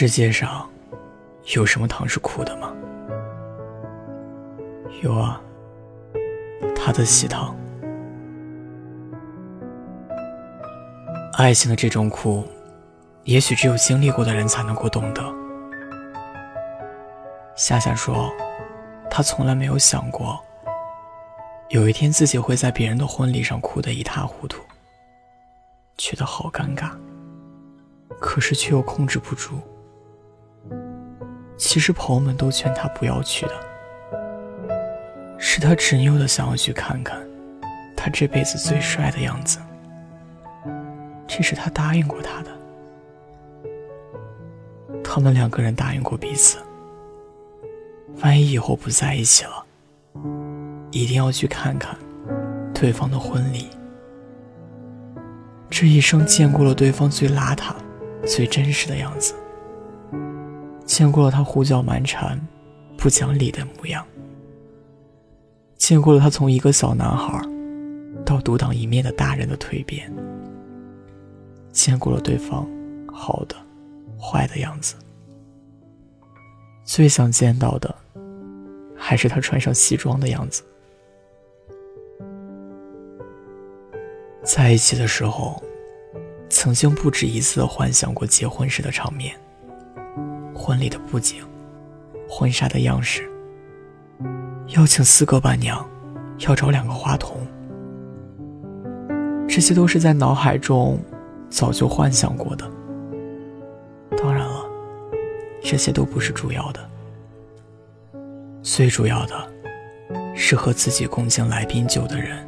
世界上有什么糖是苦的吗？有啊，他的喜糖。爱情的这种苦，也许只有经历过的人才能够懂得。夏夏说，她从来没有想过，有一天自己会在别人的婚礼上哭得一塌糊涂，觉得好尴尬。可是却又控制不住。其实朋友们都劝他不要去的，是他执拗的想要去看看他这辈子最帅的样子。这是他答应过他的，他们两个人答应过彼此，万一以后不在一起了，一定要去看看对方的婚礼。这一生见过了对方最邋遢。最真实的样子，见过了他胡搅蛮缠、不讲理的模样，见过了他从一个小男孩到独当一面的大人的蜕变，见过了对方好的、坏的样子。最想见到的，还是他穿上西装的样子。在一起的时候。曾经不止一次的幻想过结婚时的场面，婚礼的布景，婚纱的样式，邀请四个伴娘，要找两个花童，这些都是在脑海中早就幻想过的。当然了，这些都不是主要的，最主要的，是和自己共敬来宾酒的人，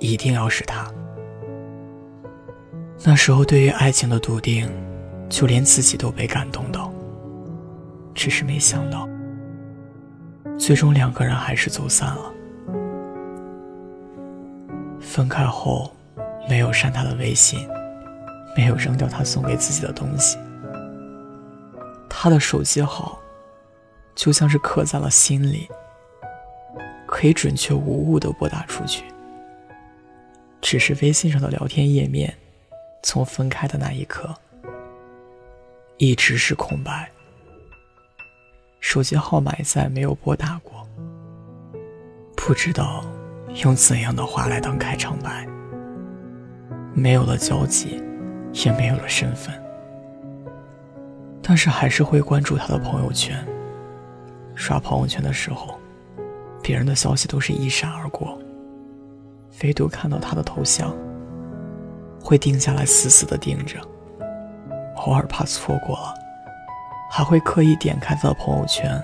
一定要是他。那时候，对于爱情的笃定，就连自己都被感动到。只是没想到，最终两个人还是走散了。分开后，没有删他的微信，没有扔掉他送给自己的东西。他的手机号，就像是刻在了心里，可以准确无误的拨打出去。只是微信上的聊天页面。从分开的那一刻，一直是空白。手机号码也再没有拨打过，不知道用怎样的话来当开场白。没有了交集，也没有了身份，但是还是会关注他的朋友圈。刷朋友圈的时候，别人的消息都是一闪而过，唯独看到他的头像。会定下来，死死的盯着。偶尔怕错过了，还会刻意点开他的朋友圈，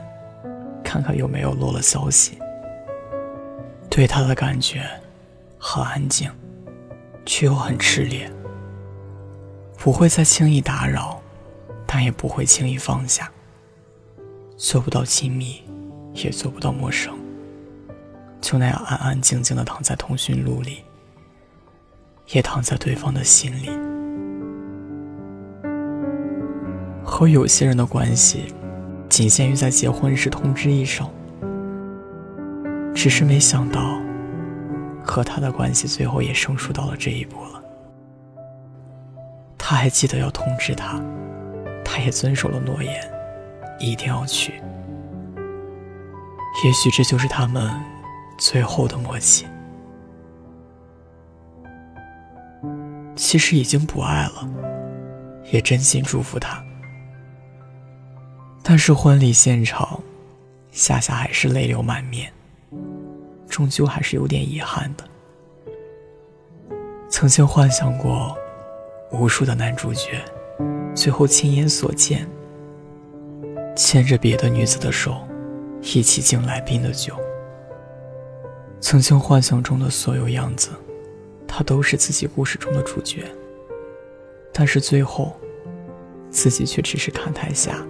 看看有没有落了消息。对他的感觉很安静，却又很炽烈。不会再轻易打扰，但也不会轻易放下。做不到亲密，也做不到陌生，就那样安安静静的躺在通讯录里。也躺在对方的心里。和有些人的关系，仅限于在结婚时通知一声。只是没想到，和他的关系最后也生疏到了这一步了。他还记得要通知他，他也遵守了诺言，一定要去。也许这就是他们最后的默契。其实已经不爱了，也真心祝福他。但是婚礼现场，夏夏还是泪流满面，终究还是有点遗憾的。曾经幻想过，无数的男主角，最后亲眼所见，牵着别的女子的手，一起敬来宾的酒。曾经幻想中的所有样子。他都是自己故事中的主角，但是最后，自己却只是看台下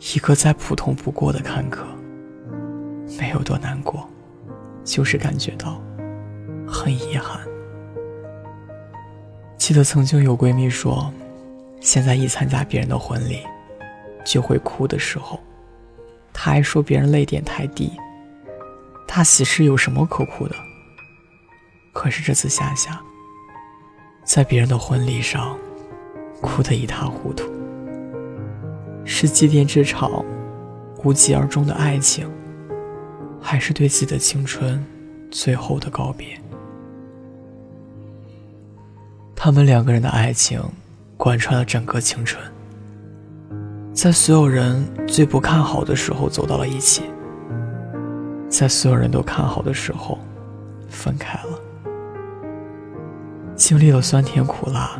一个再普通不过的看客。没有多难过，就是感觉到很遗憾。记得曾经有闺蜜说，现在一参加别人的婚礼，就会哭的时候，她还说别人泪点太低。大喜事有什么可哭的？可是这次夏夏，在别人的婚礼上，哭得一塌糊涂。是祭奠这场无疾而终的爱情，还是对自己的青春最后的告别？他们两个人的爱情贯穿了整个青春，在所有人最不看好的时候走到了一起，在所有人都看好的时候分开了，经历了酸甜苦辣，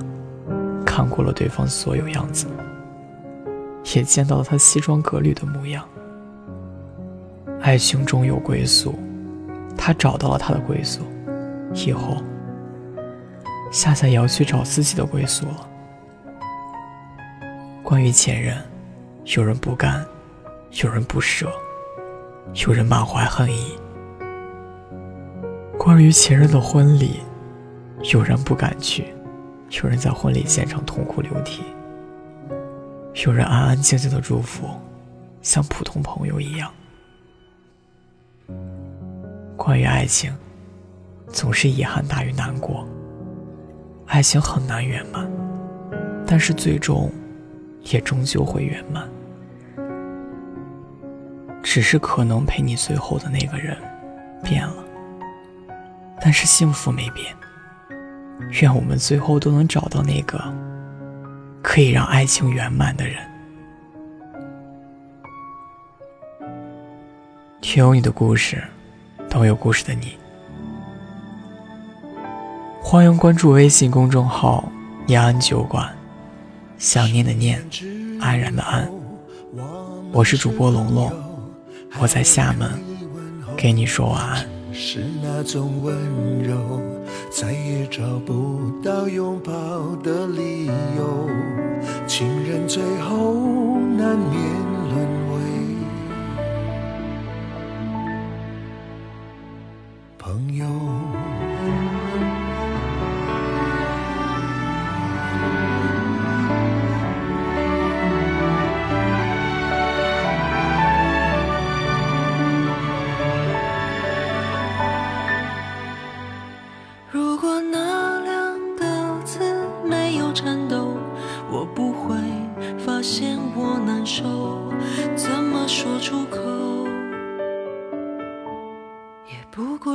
看过了对方所有样子。也见到了他西装革履的模样。爱情终有归宿，他找到了他的归宿，以后，夏夏也要去找自己的归宿了。关于前任，有人不甘，有人不舍，有人满怀恨意。关于前任的婚礼，有人不敢去，有人在婚礼现场痛哭流涕。有人安安静静的祝福，像普通朋友一样。关于爱情，总是遗憾大于难过。爱情很难圆满，但是最终，也终究会圆满。只是可能陪你最后的那个人，变了，但是幸福没变。愿我们最后都能找到那个。可以让爱情圆满的人，听有你的故事，都有故事的你。欢迎关注微信公众号“念安酒馆”，想念的念，安然的安。我是主播龙龙，我在厦门，给你说晚安。是那种温柔，再也找不到拥抱的理由。情人最后难免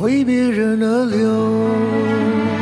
为别人而流。